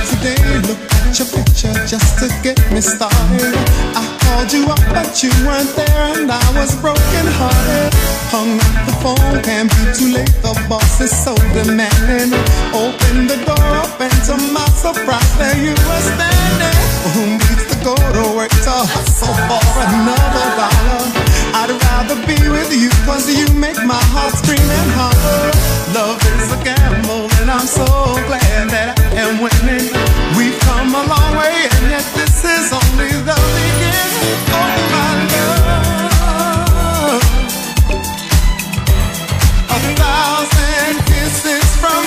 Today. Look at your picture just to get me started. I called you up, but you weren't there, and I was broken hearted. Hung up the phone, can't be too late. The boss is so demanding. Open the door up, and to my surprise, there you were standing. Who needs to go to work to hustle for another dollar? I'd rather be with you, cause you make my heart scream and holler. Love is a gamble, and I'm so glad that I am winning. We've come a long way, and yet this is only the beginning. Oh, my love. A thousand kisses from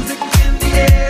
music in the air.